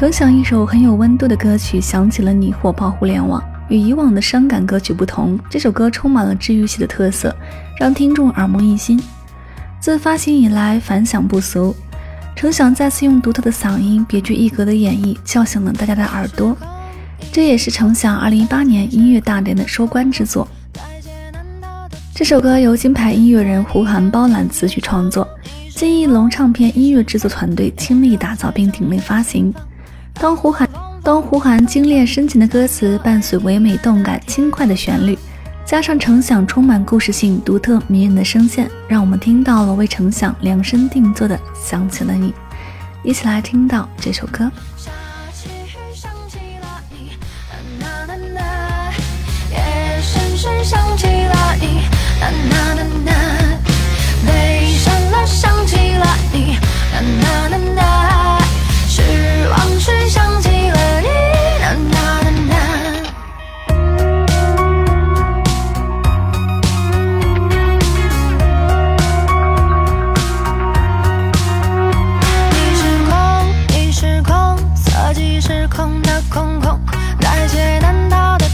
程响一首很有温度的歌曲《想起了你》火爆互联网。与以往的伤感歌曲不同，这首歌充满了治愈系的特色，让听众耳目一新。自发行以来反响不俗，程响再次用独特的嗓音、别具一格的演绎叫醒了大家的耳朵。这也是程响2018年音乐大典的收官之作。这首歌由金牌音乐人胡涵包揽词曲创作，金翼龙唱片音乐制作团队倾力打造并鼎力发行。当胡涵当胡涵精炼深情的歌词伴随唯美动感轻快的旋律，加上程响充满故事性、独特迷人的声线，让我们听到了为程响量身定做的《想起了你》。一起来听到这首歌。想起了你，空，色即是空的空空，代谢难逃的